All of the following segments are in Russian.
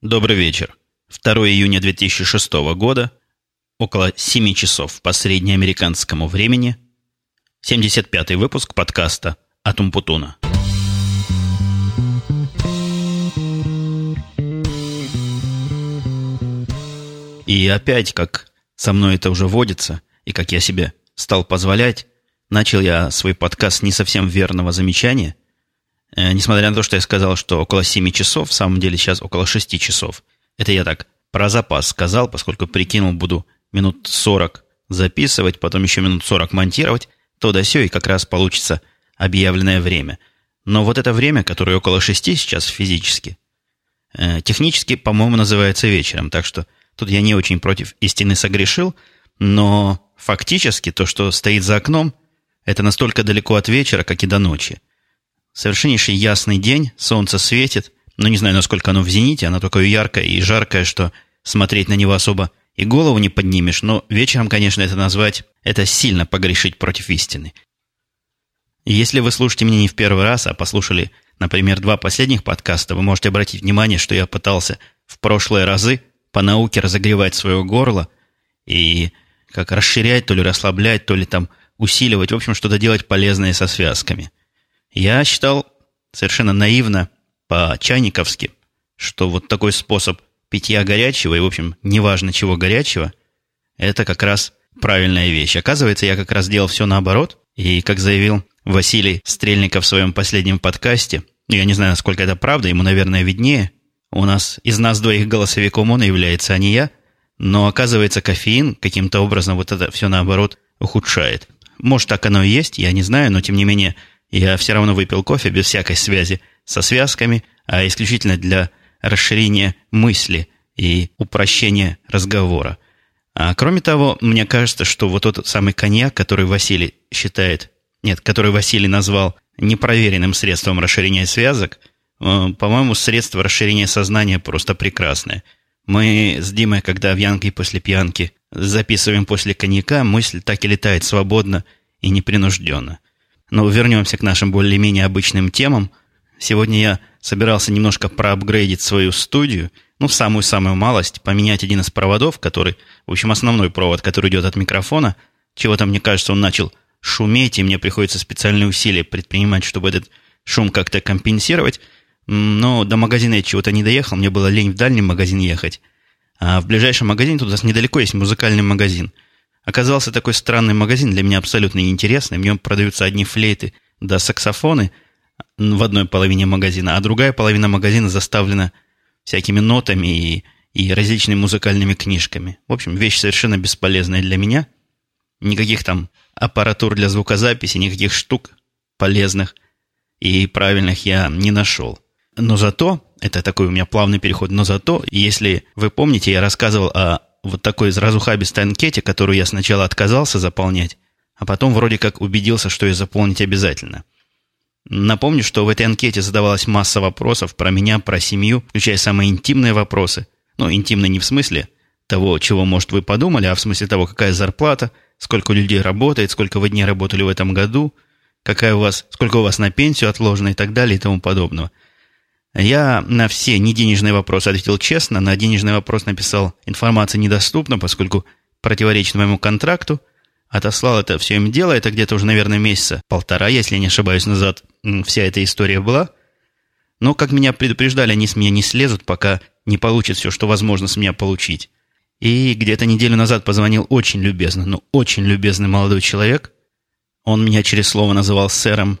Добрый вечер. 2 июня 2006 года, около 7 часов по среднеамериканскому времени, 75-й выпуск подкаста от Умпутуна. И опять, как со мной это уже водится, и как я себе стал позволять, начал я свой подкаст не совсем верного замечания – несмотря на то, что я сказал, что около 7 часов, в самом деле сейчас около 6 часов. Это я так про запас сказал, поскольку прикинул, буду минут 40 записывать, потом еще минут 40 монтировать, то да сё, и как раз получится объявленное время. Но вот это время, которое около 6 сейчас физически, э, технически, по-моему, называется вечером, так что тут я не очень против истины согрешил, но фактически то, что стоит за окном, это настолько далеко от вечера, как и до ночи. Совершеннейший ясный день, солнце светит, но не знаю, насколько оно в зените, оно такое яркое и жаркое, что смотреть на него особо и голову не поднимешь, но вечером, конечно, это назвать, это сильно погрешить против истины. Если вы слушаете меня не в первый раз, а послушали, например, два последних подкаста, вы можете обратить внимание, что я пытался в прошлые разы по науке разогревать свое горло и как расширять, то ли расслаблять, то ли там усиливать, в общем, что-то делать полезное со связками – я считал совершенно наивно, по-чайниковски, что вот такой способ питья горячего, и, в общем, неважно чего горячего, это как раз правильная вещь. Оказывается, я как раз делал все наоборот, и, как заявил Василий Стрельников в своем последнем подкасте, я не знаю, насколько это правда, ему, наверное, виднее, у нас из нас двоих голосовиком он является, а не я, но, оказывается, кофеин каким-то образом вот это все наоборот ухудшает. Может, так оно и есть, я не знаю, но, тем не менее, я все равно выпил кофе без всякой связи со связками, а исключительно для расширения мысли и упрощения разговора. А кроме того, мне кажется, что вот тот самый коньяк, который Василий считает, нет, который Василий назвал непроверенным средством расширения связок, э, по-моему, средство расширения сознания просто прекрасное. Мы с Димой, когда в Янке после пьянки записываем после коньяка, мысль так и летает свободно и непринужденно. Но вернемся к нашим более-менее обычным темам. Сегодня я собирался немножко проапгрейдить свою студию, ну, в самую-самую малость, поменять один из проводов, который, в общем, основной провод, который идет от микрофона. Чего-то, мне кажется, он начал шуметь, и мне приходится специальные усилия предпринимать, чтобы этот шум как-то компенсировать. Но до магазина я чего-то не доехал, мне было лень в дальний магазин ехать. А в ближайшем магазине, тут у нас недалеко есть музыкальный магазин – Оказался такой странный магазин, для меня абсолютно неинтересный. В нем продаются одни флейты да саксофоны в одной половине магазина, а другая половина магазина заставлена всякими нотами и, и различными музыкальными книжками. В общем, вещь совершенно бесполезная для меня. Никаких там аппаратур для звукозаписи, никаких штук полезных и правильных я не нашел. Но зато, это такой у меня плавный переход, но зато, если вы помните, я рассказывал о вот такой разухабистой анкете, которую я сначала отказался заполнять, а потом вроде как убедился, что ее заполнить обязательно. Напомню, что в этой анкете задавалась масса вопросов про меня, про семью, включая самые интимные вопросы. Ну, интимные не в смысле того, чего, может, вы подумали, а в смысле того, какая зарплата, сколько людей работает, сколько вы дней работали в этом году, какая у вас, сколько у вас на пенсию отложено и так далее и тому подобного – я на все неденежные вопросы ответил честно, на денежный вопрос написал «информация недоступна, поскольку противоречит моему контракту». Отослал это все им дело, это где-то уже, наверное, месяца полтора, если я не ошибаюсь, назад вся эта история была. Но, как меня предупреждали, они с меня не слезут, пока не получат все, что возможно с меня получить. И где-то неделю назад позвонил очень любезно, ну, очень любезный молодой человек. Он меня через слово называл сэром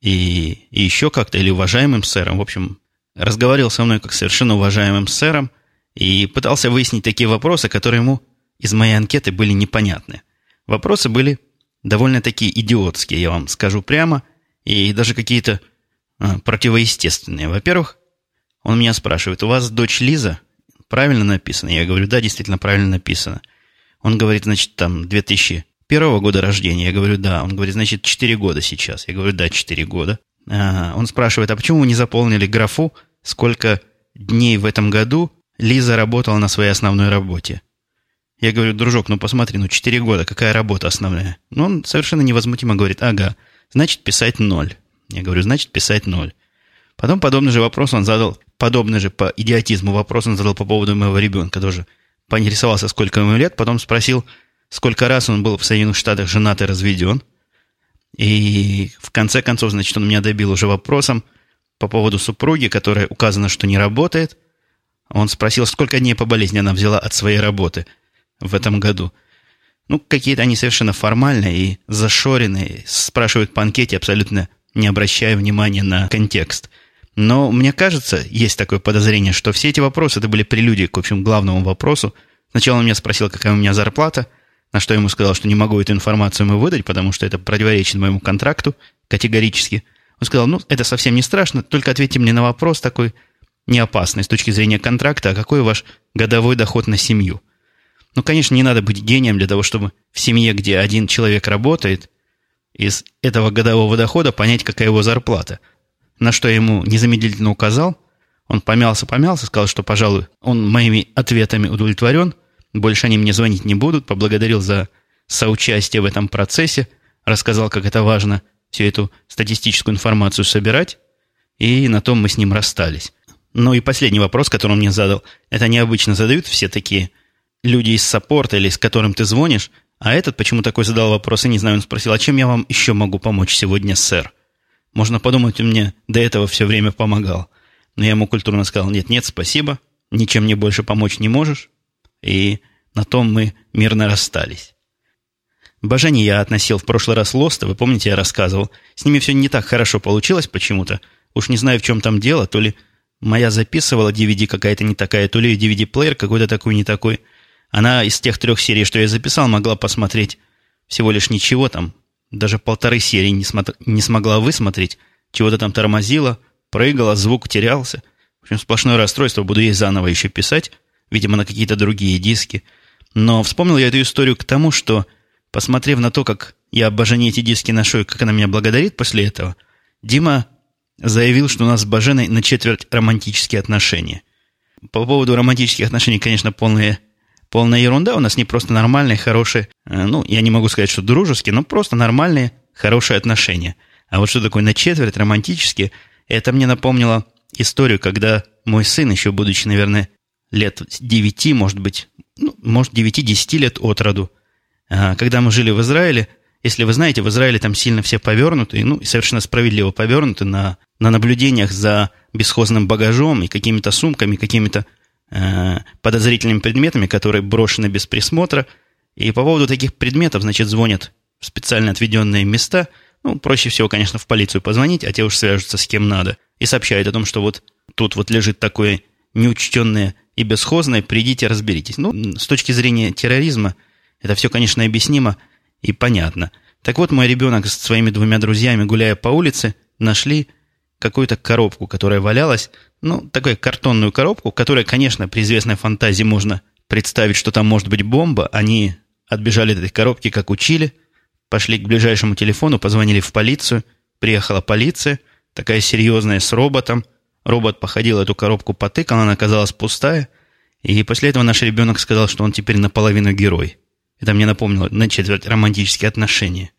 и, и еще как-то, или уважаемым сэром. В общем, разговаривал со мной как совершенно уважаемым сэром и пытался выяснить такие вопросы, которые ему из моей анкеты были непонятны. Вопросы были довольно такие идиотские, я вам скажу прямо, и даже какие-то а, противоестественные. Во-первых, он меня спрашивает, у вас дочь Лиза? Правильно написано? Я говорю, да, действительно правильно написано. Он говорит, значит, там 2001 года рождения. Я говорю, да. Он говорит, значит, 4 года сейчас. Я говорю, да, 4 года. А, он спрашивает, а почему вы не заполнили графу сколько дней в этом году Лиза работала на своей основной работе. Я говорю, дружок, ну посмотри, ну 4 года, какая работа основная? Ну, он совершенно невозмутимо говорит, ага, значит писать ноль. Я говорю, значит писать ноль. Потом подобный же вопрос он задал, подобный же по идиотизму вопрос он задал по поводу моего ребенка тоже. Поинтересовался, сколько ему лет, потом спросил, сколько раз он был в Соединенных Штатах женат и разведен. И в конце концов, значит, он меня добил уже вопросом по поводу супруги, которая указано, что не работает. Он спросил, сколько дней по болезни она взяла от своей работы в этом году. Ну, какие-то они совершенно формальные и зашоренные, спрашивают по анкете, абсолютно не обращая внимания на контекст. Но мне кажется, есть такое подозрение, что все эти вопросы, это были прелюдии к, общем, главному вопросу. Сначала он меня спросил, какая у меня зарплата, на что я ему сказал, что не могу эту информацию ему выдать, потому что это противоречит моему контракту категорически. Он сказал, ну, это совсем не страшно, только ответьте мне на вопрос такой неопасный с точки зрения контракта, а какой ваш годовой доход на семью? Ну, конечно, не надо быть гением для того, чтобы в семье, где один человек работает, из этого годового дохода понять, какая его зарплата. На что я ему незамедлительно указал. Он помялся-помялся, сказал, что, пожалуй, он моими ответами удовлетворен, больше они мне звонить не будут, поблагодарил за соучастие в этом процессе, рассказал, как это важно всю эту статистическую информацию собирать, и на том мы с ним расстались. Ну и последний вопрос, который он мне задал, это необычно задают все такие люди из саппорта или с которым ты звонишь, а этот почему такой задал вопрос, и не знаю, он спросил, а чем я вам еще могу помочь сегодня, сэр? Можно подумать, он мне до этого все время помогал. Но я ему культурно сказал, нет, нет, спасибо, ничем мне больше помочь не можешь. И на том мы мирно расстались. Бажани я относил в прошлый раз Лоста, вы помните, я рассказывал. С ними все не так хорошо получилось почему-то. Уж не знаю, в чем там дело, то ли моя записывала DVD какая-то не такая, то ли DVD-плеер какой-то такой не такой. Она из тех трех серий, что я записал, могла посмотреть всего лишь ничего там, даже полторы серии не, смотр... не смогла высмотреть, чего-то там тормозила, прыгала, звук терялся. В общем, сплошное расстройство, буду ей заново еще писать, видимо, на какие-то другие диски. Но вспомнил я эту историю к тому, что, посмотрев на то, как я Бажене эти диски ношу и как она меня благодарит после этого, Дима заявил, что у нас с Баженой на четверть романтические отношения. По поводу романтических отношений, конечно, полная, полная ерунда. У нас не просто нормальные, хорошие, э, ну, я не могу сказать, что дружеские, но просто нормальные, хорошие отношения. А вот что такое на четверть романтические, это мне напомнило историю, когда мой сын, еще будучи, наверное, лет 9, может быть, ну, может, 9-10 лет от роду, когда мы жили в Израиле, если вы знаете, в Израиле там сильно все повернуты, ну, и совершенно справедливо повернуты на, на наблюдениях за бесхозным багажом и какими-то сумками, какими-то э, подозрительными предметами, которые брошены без присмотра. И по поводу таких предметов, значит, звонят в специально отведенные места. Ну, проще всего, конечно, в полицию позвонить, а те уж свяжутся с кем надо. И сообщают о том, что вот тут вот лежит такое неучтенное и бесхозное, придите, разберитесь. Ну, с точки зрения терроризма, это все, конечно, объяснимо – и понятно. Так вот, мой ребенок с своими двумя друзьями, гуляя по улице, нашли какую-то коробку, которая валялась, ну, такую картонную коробку, которая, конечно, при известной фантазии можно представить, что там может быть бомба. Они отбежали от этой коробки, как учили, пошли к ближайшему телефону, позвонили в полицию, приехала полиция, такая серьезная, с роботом. Робот походил эту коробку, потыкал, она оказалась пустая, и после этого наш ребенок сказал, что он теперь наполовину герой. Это мне напомнило на четверть романтические отношения.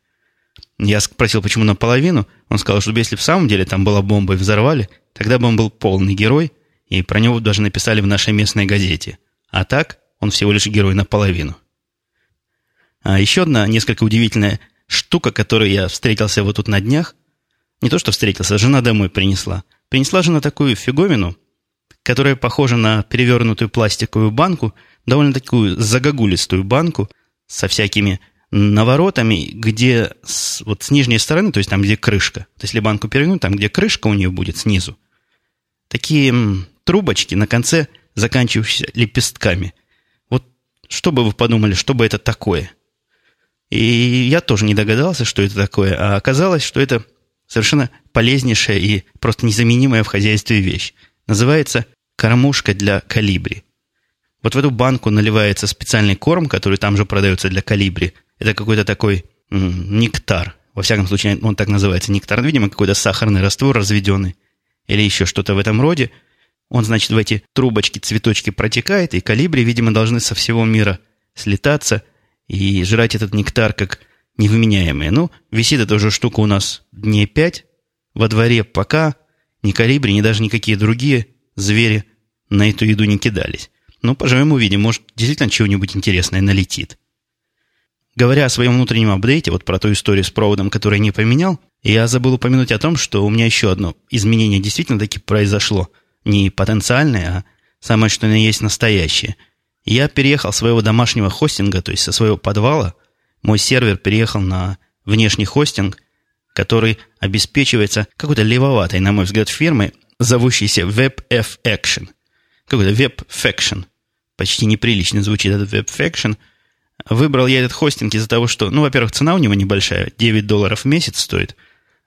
Я спросил, почему наполовину. Он сказал, что если в самом деле там была бомба и взорвали, тогда бы он был полный герой, и про него даже написали в нашей местной газете. А так он всего лишь герой наполовину. А еще одна несколько удивительная штука, которую я встретился вот тут на днях. Не то, что встретился, жена домой принесла. Принесла жена такую фиговину, которая похожа на перевернутую пластиковую банку, довольно такую загогулистую банку – со всякими наворотами, где с, вот с нижней стороны, то есть там, где крышка, то есть если банку перевернуть, там, где крышка у нее будет снизу, такие трубочки на конце, заканчивающиеся лепестками. Вот что бы вы подумали, что бы это такое? И я тоже не догадался, что это такое, а оказалось, что это совершенно полезнейшая и просто незаменимая в хозяйстве вещь. Называется кормушка для калибри. Вот в эту банку наливается специальный корм, который там же продается для калибри. Это какой-то такой м- нектар. Во всяком случае, он так называется нектар. Видимо, какой-то сахарный раствор разведенный. Или еще что-то в этом роде. Он, значит, в эти трубочки, цветочки протекает, и калибри, видимо, должны со всего мира слетаться и жрать этот нектар как невменяемые. Ну, висит эта уже штука у нас дней пять во дворе пока ни калибри, ни даже никакие другие звери на эту еду не кидались. Ну, поживем увидим, может, действительно чего-нибудь интересное налетит. Говоря о своем внутреннем апдейте, вот про ту историю с проводом, который я не поменял, я забыл упомянуть о том, что у меня еще одно изменение действительно таки произошло. Не потенциальное, а самое что ни есть настоящее. Я переехал своего домашнего хостинга, то есть со своего подвала, мой сервер переехал на внешний хостинг, который обеспечивается какой-то левоватой, на мой взгляд, фирмой, зовущейся WebF-Action. Какой-то WebFaction. Почти неприлично звучит этот WebFaction. Выбрал я этот хостинг из-за того, что, ну, во-первых, цена у него небольшая, 9 долларов в месяц стоит,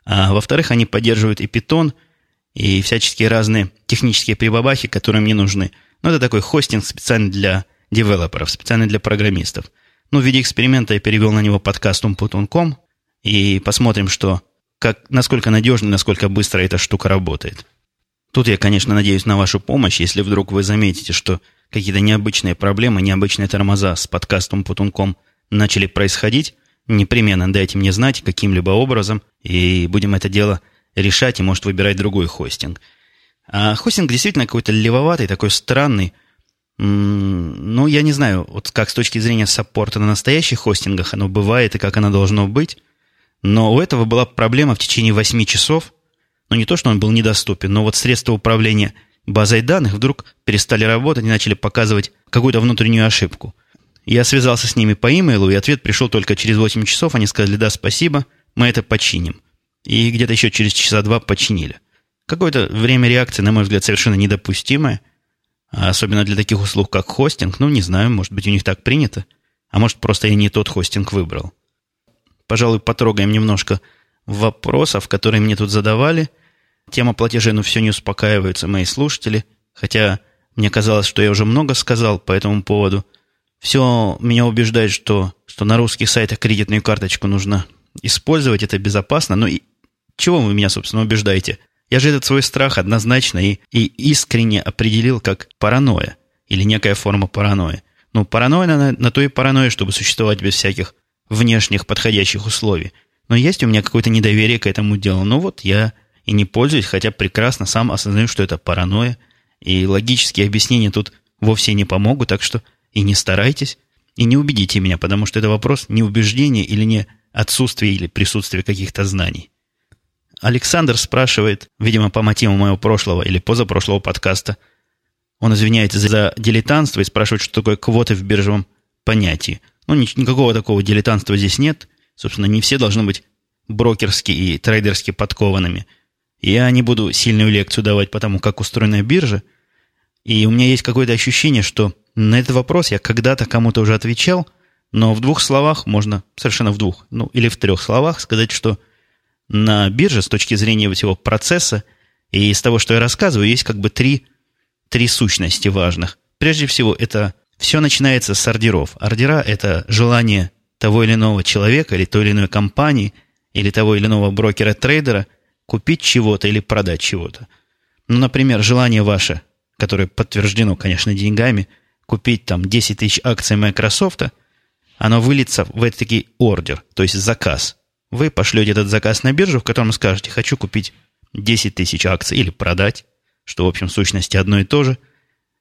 а во-вторых, они поддерживают и Python, и всяческие разные технические прибабахи, которые мне нужны. Ну, это такой хостинг специально для девелоперов, специально для программистов. Ну, в виде эксперимента я перевел на него подкаст umputun.com, и посмотрим, что, как, насколько надежно, насколько быстро эта штука работает. Тут я, конечно, надеюсь на вашу помощь, если вдруг вы заметите, что какие-то необычные проблемы, необычные тормоза с подкастом Путунком начали происходить, непременно дайте мне знать каким-либо образом, и будем это дело решать, и, может, выбирать другой хостинг. А хостинг действительно какой-то левоватый, такой странный. Ну, я не знаю, вот как с точки зрения саппорта на настоящих хостингах оно бывает и как оно должно быть. Но у этого была проблема в течение 8 часов. Ну, не то, что он был недоступен, но вот средства управления базой данных вдруг перестали работать и начали показывать какую-то внутреннюю ошибку. Я связался с ними по имейлу, и ответ пришел только через 8 часов. Они сказали, да, спасибо, мы это починим. И где-то еще через часа два починили. Какое-то время реакции, на мой взгляд, совершенно недопустимое. А особенно для таких услуг, как хостинг. Ну, не знаю, может быть, у них так принято. А может, просто я не тот хостинг выбрал пожалуй, потрогаем немножко вопросов, которые мне тут задавали. Тема платежей, ну, все не успокаиваются мои слушатели, хотя мне казалось, что я уже много сказал по этому поводу. Все меня убеждает, что, что на русских сайтах кредитную карточку нужно использовать, это безопасно. Но и чего вы меня, собственно, убеждаете? Я же этот свой страх однозначно и, и искренне определил как паранойя или некая форма паранойи. Ну, паранойя на, на то и паранойя, чтобы существовать без всяких внешних подходящих условий. Но есть у меня какое-то недоверие к этому делу. Ну вот я и не пользуюсь, хотя прекрасно сам осознаю, что это паранойя. И логические объяснения тут вовсе не помогут, так что и не старайтесь, и не убедите меня, потому что это вопрос не убеждения или не отсутствия или присутствия каких-то знаний. Александр спрашивает, видимо, по мотивам моего прошлого или позапрошлого подкаста, он извиняется за дилетантство и спрашивает, что такое квоты в биржевом понятии – ну, никакого такого дилетантства здесь нет. Собственно, не все должны быть брокерски и трейдерски подкованными. Я не буду сильную лекцию давать по тому, как устроена биржа. И у меня есть какое-то ощущение, что на этот вопрос я когда-то кому-то уже отвечал, но в двух словах можно, совершенно в двух, ну или в трех словах сказать, что на бирже с точки зрения всего процесса и из того, что я рассказываю, есть как бы три, три сущности важных. Прежде всего, это все начинается с ордеров. Ордера – это желание того или иного человека или той или иной компании или того или иного брокера-трейдера купить чего-то или продать чего-то. Ну, например, желание ваше, которое подтверждено, конечно, деньгами, купить там 10 тысяч акций Microsoft, оно выльется в этот ордер, то есть заказ. Вы пошлете этот заказ на биржу, в котором скажете, хочу купить 10 тысяч акций или продать, что, в общем, в сущности одно и то же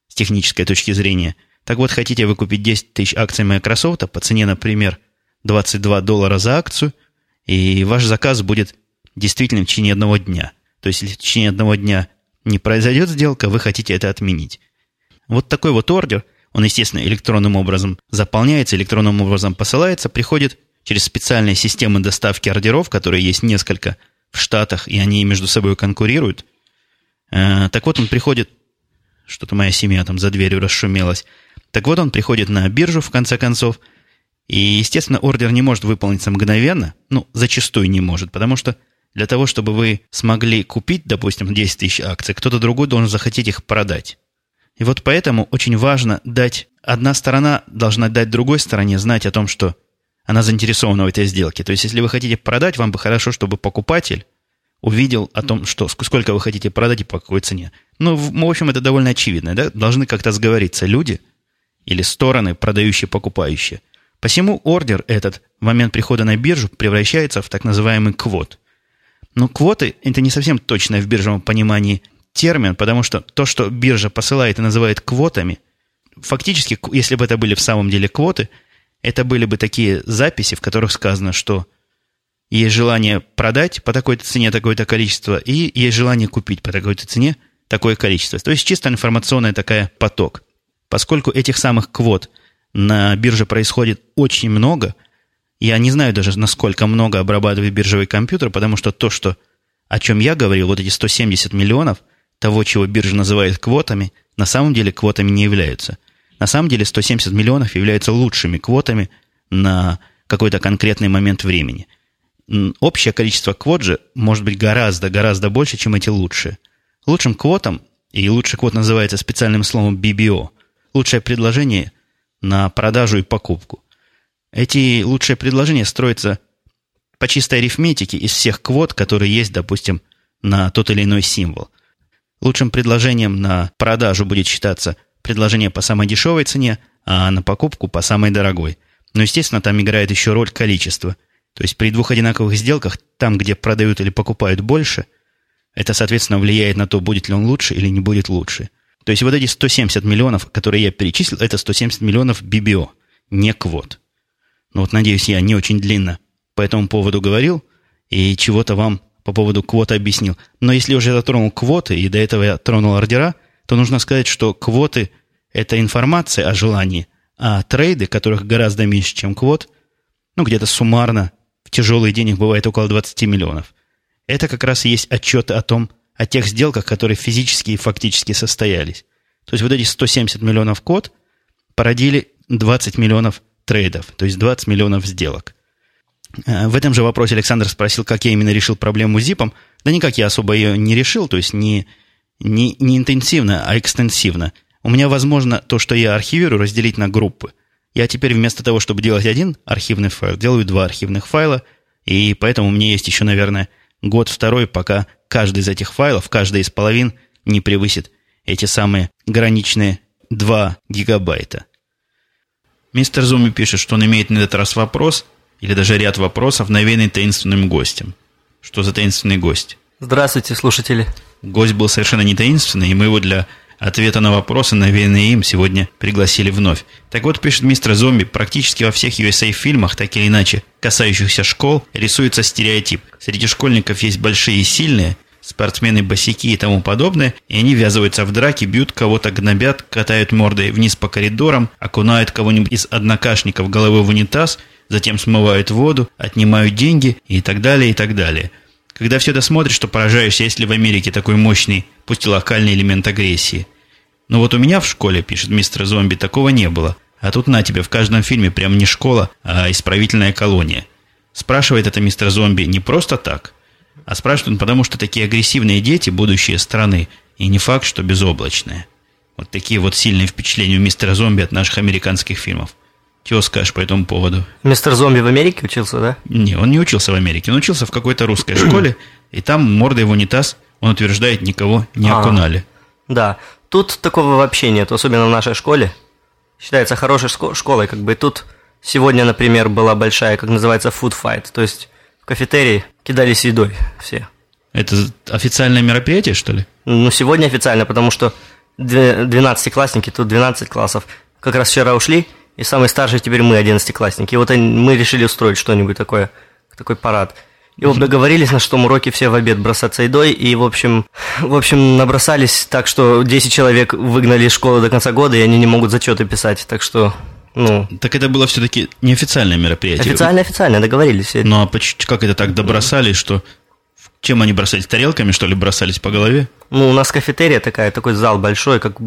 с технической точки зрения – так вот, хотите вы купить 10 тысяч акций Microsoft по цене, например, 22 доллара за акцию, и ваш заказ будет действительно в течение одного дня. То есть, если в течение одного дня не произойдет сделка, вы хотите это отменить. Вот такой вот ордер, он, естественно, электронным образом заполняется, электронным образом посылается, приходит через специальные системы доставки ордеров, которые есть несколько в Штатах, и они между собой конкурируют. Э, так вот, он приходит, что-то моя семья там за дверью расшумелась, так вот, он приходит на биржу, в конце концов, и, естественно, ордер не может выполниться мгновенно, ну, зачастую не может, потому что для того, чтобы вы смогли купить, допустим, 10 тысяч акций, кто-то другой должен захотеть их продать. И вот поэтому очень важно дать, одна сторона должна дать другой стороне знать о том, что она заинтересована в этой сделке. То есть, если вы хотите продать, вам бы хорошо, чтобы покупатель увидел о том, что, сколько вы хотите продать и по какой цене. Ну, в общем, это довольно очевидно, да? Должны как-то сговориться люди – или стороны, продающие покупающие. Посему ордер этот в момент прихода на биржу превращается в так называемый квот. Но квоты – это не совсем точное в биржевом понимании термин, потому что то, что биржа посылает и называет квотами, фактически, если бы это были в самом деле квоты, это были бы такие записи, в которых сказано, что есть желание продать по такой-то цене такое-то количество, и есть желание купить по такой-то цене такое количество. То есть чисто информационный такая поток. Поскольку этих самых квот на бирже происходит очень много, я не знаю даже, насколько много обрабатывает биржевый компьютер, потому что то, что, о чем я говорил, вот эти 170 миллионов – того, чего биржа называет квотами, на самом деле квотами не являются. На самом деле 170 миллионов являются лучшими квотами на какой-то конкретный момент времени. Общее количество квот же может быть гораздо-гораздо больше, чем эти лучшие. Лучшим квотом, и лучший квот называется специальным словом BBO, лучшее предложение на продажу и покупку. Эти лучшие предложения строятся по чистой арифметике из всех квот, которые есть, допустим, на тот или иной символ – Лучшим предложением на продажу будет считаться предложение по самой дешевой цене, а на покупку по самой дорогой. Но, естественно, там играет еще роль количества. То есть при двух одинаковых сделках, там, где продают или покупают больше, это, соответственно, влияет на то, будет ли он лучше или не будет лучше. То есть вот эти 170 миллионов, которые я перечислил, это 170 миллионов BBO, не квот. Ну вот, надеюсь, я не очень длинно по этому поводу говорил и чего-то вам по поводу квоты объяснил. Но если уже затронул квоты, и до этого я тронул ордера, то нужно сказать, что квоты – это информация о желании, а трейды, которых гораздо меньше, чем квот, ну, где-то суммарно в тяжелый день их бывает около 20 миллионов. Это как раз и есть отчеты о том, о тех сделках, которые физически и фактически состоялись. То есть вот эти 170 миллионов код породили 20 миллионов трейдов, то есть 20 миллионов сделок – Э, в этом же вопросе Александр спросил, как я именно решил проблему с зипом. Да никак я особо ее не решил, то есть не, не, не интенсивно, а экстенсивно. У меня возможно то, что я архивирую, разделить на группы. Я теперь вместо того, чтобы делать один архивный файл, делаю два архивных файла, и поэтому у меня есть еще, наверное, год-второй, пока каждый из этих файлов, каждый из половин не превысит эти самые граничные 2 гигабайта. Мистер Зуми пишет, что он имеет на этот раз вопрос – или даже ряд вопросов, навеянный таинственным гостем. Что за таинственный гость? Здравствуйте, слушатели. Гость был совершенно не таинственный, и мы его для ответа на вопросы, навеянные им, сегодня пригласили вновь. Так вот, пишет мистер Зомби, практически во всех USA-фильмах, так или иначе, касающихся школ, рисуется стереотип. Среди школьников есть большие и сильные, спортсмены-босики и тому подобное, и они ввязываются в драки, бьют кого-то, гнобят, катают мордой вниз по коридорам, окунают кого-нибудь из однокашников головой в унитаз – затем смывают воду, отнимают деньги и так далее, и так далее. Когда все это смотришь, то поражаешься, есть ли в Америке такой мощный, пусть и локальный элемент агрессии. Но вот у меня в школе, пишет мистер Зомби, такого не было. А тут на тебе, в каждом фильме прям не школа, а исправительная колония. Спрашивает это мистер Зомби не просто так, а спрашивает он потому, что такие агрессивные дети – будущее страны, и не факт, что безоблачные. Вот такие вот сильные впечатления у мистера Зомби от наших американских фильмов. Чего скажешь по этому поводу? Мистер Зомби в Америке учился, да? Не, он не учился в Америке. Он учился в какой-то русской школе, и там мордой в унитаз, он утверждает, никого не а, окунали. Да. Тут такого вообще нет, особенно в нашей школе. Считается хорошей школой, как бы тут сегодня, например, была большая, как называется, food fight, то есть в кафетерии кидались едой все. Это официальное мероприятие, что ли? Ну, сегодня официально, потому что 12-классники, тут 12 классов, как раз вчера ушли, и самый старший теперь мы, одиннадцатиклассники. И вот мы решили устроить что-нибудь такое, такой парад. И вот договорились, на что уроки все в обед бросаться едой, и, в общем, в общем, набросались так, что 10 человек выгнали из школы до конца года, и они не могут зачеты писать, так что, ну... Так это было все-таки неофициальное мероприятие? Официально, официально, договорились. Ну, а как это так добросались, что... Чем они бросались? Тарелками, что ли, бросались по голове? Ну, у нас кафетерия такая, такой зал большой, как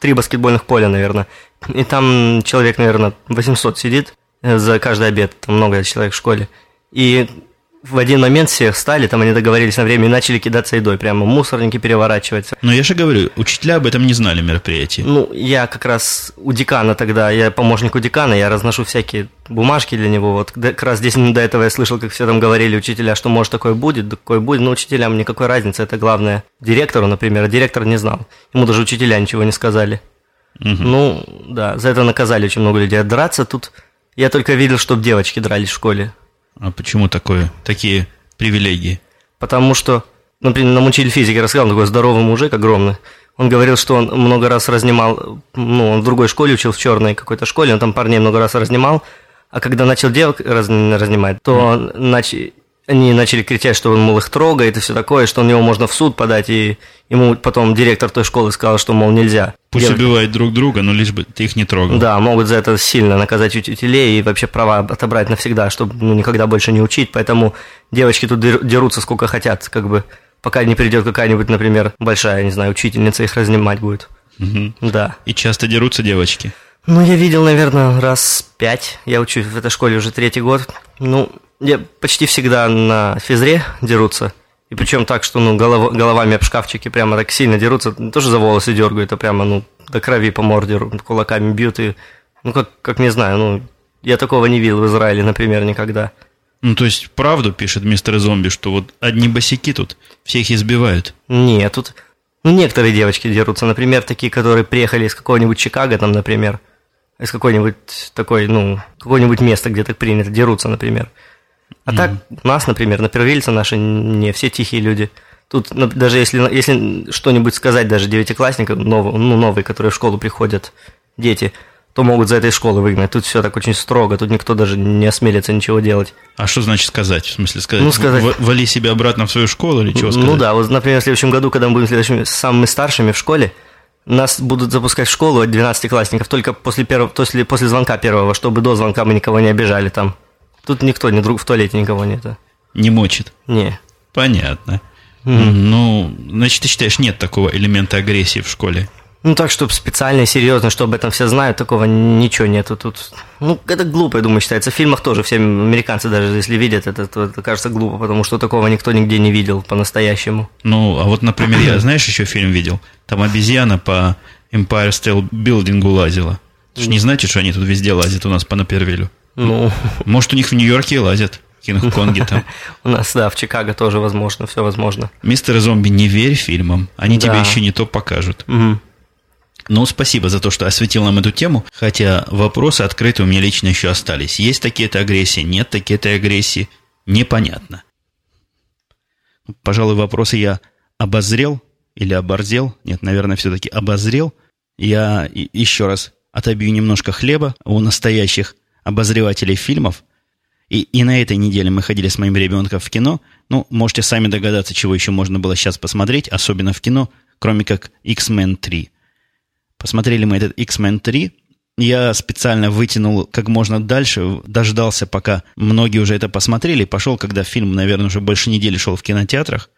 три баскетбольных поля, наверное. И там человек, наверное, 800 сидит за каждый обед, там много человек в школе. И в один момент все встали, там они договорились на время и начали кидаться едой, прямо мусорники переворачивать. Но я же говорю, учителя об этом не знали мероприятия. Ну, я как раз у декана тогда, я помощник у декана, я разношу всякие бумажки для него. Вот как раз здесь до этого я слышал, как все там говорили учителя, что может такое будет, такое будет. Но учителям никакой разницы, это главное директору, например, а директор не знал. Ему даже учителя ничего не сказали. Угу. Ну, да, за это наказали очень много людей. А драться тут я только видел, чтобы девочки дрались в школе. А почему такое, такие привилегии? Потому что, например, нам учитель физики рассказал, он такой здоровый мужик огромный. Он говорил, что он много раз разнимал, ну, он в другой школе учил, в черной какой-то школе, он там парней много раз разнимал, а когда начал девок раз, разнимать, то он нач... они начали кричать, что он, мол, их трогает и все такое, что на него можно в суд подать, и ему потом директор той школы сказал, что, мол, нельзя. Пусть Девочки... убивают друг друга, но лишь бы ты их не трогал. Да, могут за это сильно наказать учителей и вообще права отобрать навсегда, чтобы ну, никогда больше не учить, поэтому девочки тут дерутся сколько хотят, как бы пока не придет какая-нибудь, например, большая, не знаю, учительница их разнимать будет. Угу. Да. И часто дерутся девочки? Ну, я видел, наверное, раз пять. Я учусь в этой школе уже третий год. Ну, я почти всегда на физре дерутся. И причем так, что ну, голов, головами об шкафчики прямо так сильно дерутся. Тоже за волосы дергают, а прямо ну, до крови по морде кулаками бьют. И, ну, как, как не знаю, ну, я такого не видел в Израиле, например, никогда. Ну, то есть, правду пишет мистер Зомби, что вот одни босики тут всех избивают? Нет, тут... Ну, некоторые девочки дерутся. Например, такие, которые приехали из какого-нибудь Чикаго, там, например, из какой-нибудь такой, ну, какое-нибудь место, где так принято, дерутся, например. А mm-hmm. так, у нас, например, на первильце наши не все тихие люди. Тут даже если, если что-нибудь сказать даже девятиклассникам, новый, ну, новые, которые в школу приходят, дети – то могут за этой школы выгнать. Тут все так очень строго, тут никто даже не осмелится ничего делать. А что значит сказать? В смысле сказать, ну, сказать... вали себя обратно в свою школу или чего сказать? Ну да, вот, например, в следующем году, когда мы будем следующими, самыми старшими в школе, нас будут запускать в школу от 12-классников только после, первого, после, после звонка первого, чтобы до звонка мы никого не обижали там. Тут никто, ни друг в туалете никого нет. Не мочит? Не. Понятно. Mm. Ну, значит, ты считаешь, нет такого элемента агрессии в школе? Ну, так, чтобы специально и серьезно, что об этом все знают, такого ничего нету тут. Ну, это глупо, я думаю, считается. В фильмах тоже все американцы даже если видят это, то это кажется глупо, потому что такого никто нигде не видел по-настоящему. Ну, а вот, например, я, знаешь, еще фильм видел? Там обезьяна по Empire State Building лазила. Ты же не знаете, что они тут везде лазят у нас по Напервилю? Ну. Может, у них в Нью-Йорке лазят. В Кинг-Конге там. У нас, да, в Чикаго тоже возможно, все возможно. Мистер Зомби, не верь фильмам. Они тебе еще не то покажут. Ну, спасибо за то, что осветил нам эту тему, хотя вопросы открыты у меня лично еще остались. Есть такие-то агрессии, нет такие-то агрессии, непонятно. Пожалуй, вопросы я обозрел или оборзел, нет, наверное, все-таки обозрел. Я еще раз отобью немножко хлеба у настоящих обозревателей фильмов. И, и на этой неделе мы ходили с моим ребенком в кино. Ну, можете сами догадаться, чего еще можно было сейчас посмотреть, особенно в кино, кроме как X-Men 3. Посмотрели мы этот X-Men 3. Я специально вытянул как можно дальше, дождался, пока многие уже это посмотрели, пошел, когда фильм, наверное, уже больше недели шел в кинотеатрах.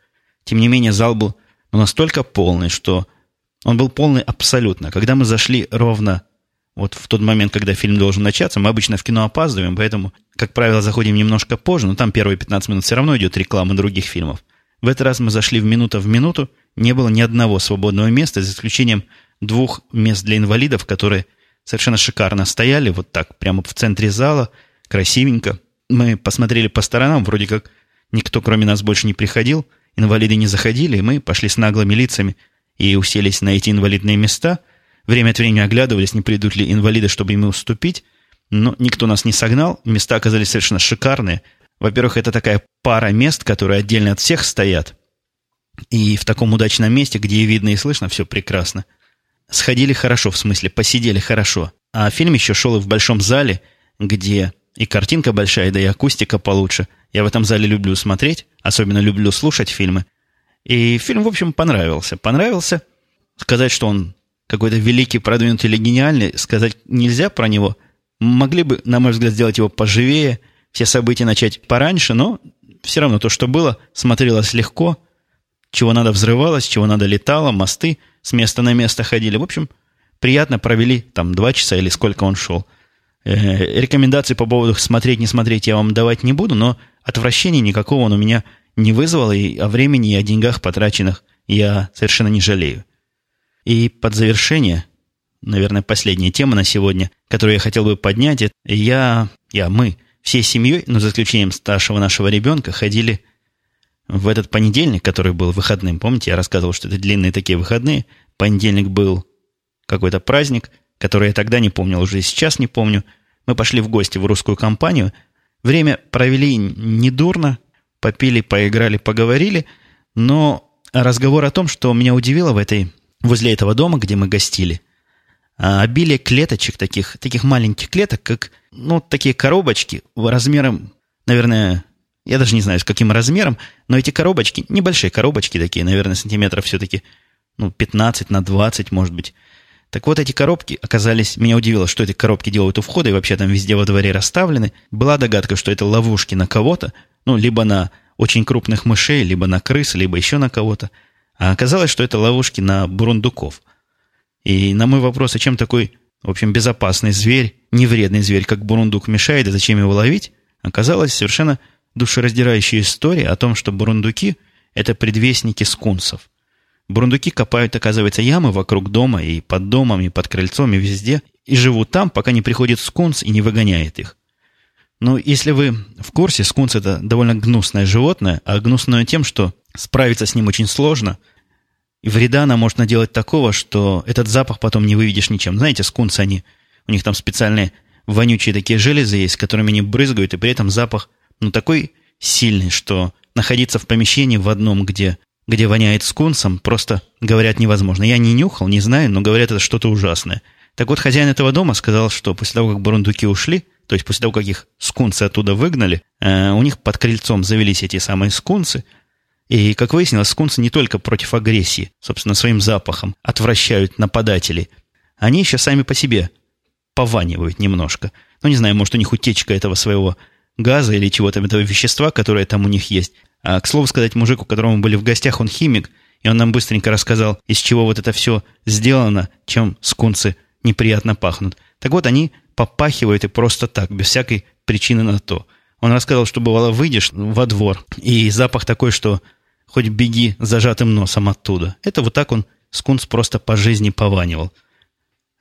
Тем не менее, зал был ну, настолько полный, что он был полный абсолютно. Когда мы зашли ровно вот в тот момент, когда фильм должен начаться, мы обычно в кино опаздываем, поэтому, как правило, заходим немножко позже, но там первые 15 минут все равно идет реклама других фильмов. В этот раз мы зашли в минуту в минуту, не было ни одного свободного места, за исключением двух мест для инвалидов, которые совершенно шикарно стояли, вот так, прямо в центре зала, красивенько. Мы посмотрели по сторонам, вроде как никто кроме нас больше не приходил, инвалиды не заходили, и мы пошли с наглыми лицами и уселись на эти инвалидные места. Время от времени оглядывались, не придут ли инвалиды, чтобы им уступить, но никто нас не согнал, места оказались совершенно шикарные. Во-первых, это такая пара мест, которые отдельно от всех стоят, и в таком удачном месте, где и видно, и слышно все прекрасно – сходили хорошо, в смысле, посидели хорошо. А фильм еще шел и в большом зале, где и картинка большая, да и акустика получше. Я в этом зале люблю смотреть, особенно люблю слушать фильмы. И фильм, в общем, понравился. Понравился. Сказать, что он какой-то великий, продвинутый или гениальный, сказать нельзя про него. Могли бы, на мой взгляд, сделать его поживее, все события начать пораньше, но все равно то, что было, смотрелось легко, чего надо взрывалось, чего надо летало, мосты – с места на место ходили. В общем, приятно провели там два часа или сколько он шел. Э, рекомендаций по поводу смотреть, не смотреть я вам давать не буду, но отвращения никакого он у меня не вызвал, и о времени, и о деньгах потраченных я совершенно не жалею. И под завершение, наверное, последняя тема на сегодня, которую я хотел бы поднять, это я, я, мы, всей семьей, но за исключением старшего нашего ребенка, ходили в этот понедельник, который был выходным, помните, я рассказывал, что это длинные такие выходные, понедельник был какой-то праздник, который я тогда не помнил, уже сейчас не помню. Мы пошли в гости в русскую компанию. Время провели недурно. попили, поиграли, поговорили, но разговор о том, что меня удивило в этой, возле этого дома, где мы гостили, а, обилие клеточек, таких, таких маленьких клеток, как, ну, такие коробочки размером, наверное, я даже не знаю, с каким размером, но эти коробочки, небольшие коробочки такие, наверное, сантиметров все-таки, ну, 15 на 20, может быть. Так вот, эти коробки оказались... Меня удивило, что эти коробки делают у входа, и вообще там везде во дворе расставлены. Была догадка, что это ловушки на кого-то, ну, либо на очень крупных мышей, либо на крыс, либо еще на кого-то. А оказалось, что это ловушки на бурундуков. И на мой вопрос, а чем такой, в общем, безопасный зверь, невредный зверь, как бурундук, мешает, и зачем его ловить, оказалась совершенно душераздирающая история о том, что бурундуки – это предвестники скунсов. Бурундуки копают, оказывается, ямы вокруг дома и под домом, и под крыльцом, и везде, и живут там, пока не приходит скунс и не выгоняет их. Ну, если вы в курсе, скунс – это довольно гнусное животное, а гнусное тем, что справиться с ним очень сложно, и вреда она может наделать такого, что этот запах потом не выведешь ничем. Знаете, скунсы, они, у них там специальные вонючие такие железы есть, которыми они брызгают, и при этом запах, ну, такой сильный, что находиться в помещении в одном, где, где воняет скунсом, просто, говорят, невозможно. Я не нюхал, не знаю, но говорят, это что-то ужасное. Так вот, хозяин этого дома сказал, что после того, как бурундуки ушли – то есть после того, как их скунсы оттуда выгнали, э, у них под крыльцом завелись эти самые скунсы. И, как выяснилось, скунсы не только против агрессии, собственно, своим запахом отвращают нападателей. Они еще сами по себе пованивают немножко. Ну, не знаю, может, у них утечка этого своего газа или чего-то, этого вещества, которое там у них есть. А, к слову сказать, мужик, у которого мы были в гостях, он химик, и он нам быстренько рассказал, из чего вот это все сделано, чем скунсы неприятно пахнут. Так вот, они попахивает и просто так, без всякой причины на то. Он рассказал, что бывало, выйдешь во двор, и запах такой, что хоть беги зажатым носом оттуда. Это вот так он, скунс, просто по жизни пованивал.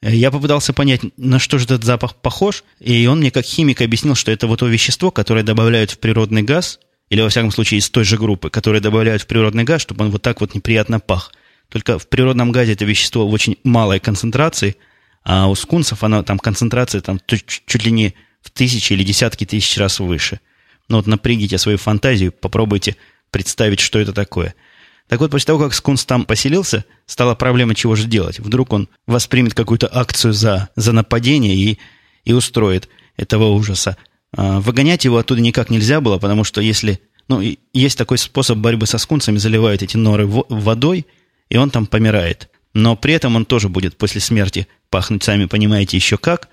Я попытался понять, на что же этот запах похож, и он мне как химик объяснил, что это вот то вещество, которое добавляют в природный газ, или, во всяком случае, из той же группы, которое добавляют в природный газ, чтобы он вот так вот неприятно пах. Только в природном газе это вещество в очень малой концентрации – а у скунсов она там концентрация там чуть ли не в тысячи или десятки тысяч раз выше. Ну вот напрягите свою фантазию, попробуйте представить, что это такое. Так вот, после того, как скунс там поселился, стала проблема, чего же делать. Вдруг он воспримет какую-то акцию за, за нападение и, и устроит этого ужаса. А, выгонять его оттуда никак нельзя было, потому что если... Ну, есть такой способ борьбы со скунсами, заливают эти норы водой, и он там помирает. Но при этом он тоже будет после смерти пахнуть, сами понимаете, еще как.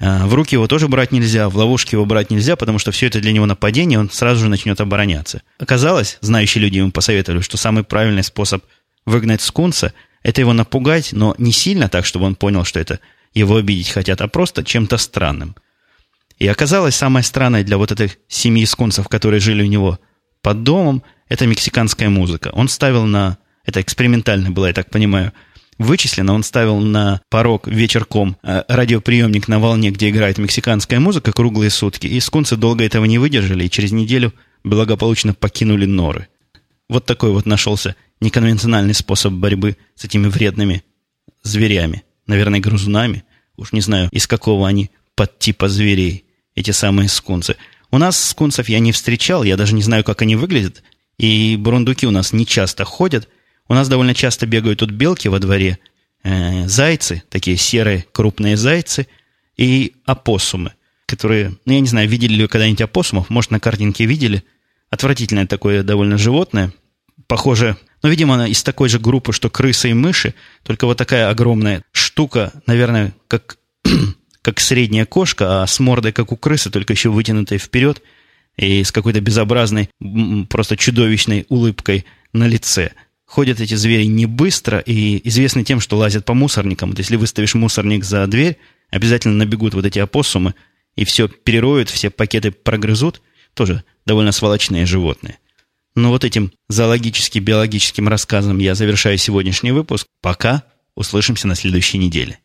А, в руки его тоже брать нельзя, в ловушки его брать нельзя, потому что все это для него нападение, он сразу же начнет обороняться. Оказалось, знающие люди ему посоветовали, что самый правильный способ выгнать скунса – это его напугать, но не сильно так, чтобы он понял, что это его обидеть хотят, а просто чем-то странным. И оказалось, самое странное для вот этой семьи скунсов, которые жили у него под домом, это мексиканская музыка. Он ставил на... Это экспериментально было, я так понимаю – вычислено. Он ставил на порог вечерком э, радиоприемник на волне, где играет мексиканская музыка круглые сутки. И скунсы долго этого не выдержали, и через неделю благополучно покинули норы. Вот такой вот нашелся неконвенциональный способ борьбы с этими вредными зверями. Наверное, грызунами. Уж не знаю, из какого они подтипа зверей, эти самые скунсы. У нас скунсов я не встречал, я даже не знаю, как они выглядят. И бурундуки у нас не часто ходят – у нас довольно часто бегают тут белки во дворе, э, зайцы, такие серые крупные зайцы, и опоссумы, которые, ну, я не знаю, видели ли вы когда-нибудь опоссумов, может, на картинке видели. Отвратительное такое довольно животное, похоже, ну, видимо, она из такой же группы, что крысы и мыши, только вот такая огромная штука, наверное, как, как средняя кошка, а с мордой, как у крысы, только еще вытянутой вперед и с какой-то безобразной, просто чудовищной улыбкой на лице – ходят эти звери не быстро и известны тем, что лазят по мусорникам. Вот если выставишь мусорник за дверь, обязательно набегут вот эти опоссумы и все перероют, все пакеты прогрызут. Тоже довольно сволочные животные. Но вот этим зоологически-биологическим рассказом я завершаю сегодняшний выпуск. Пока. Услышимся на следующей неделе.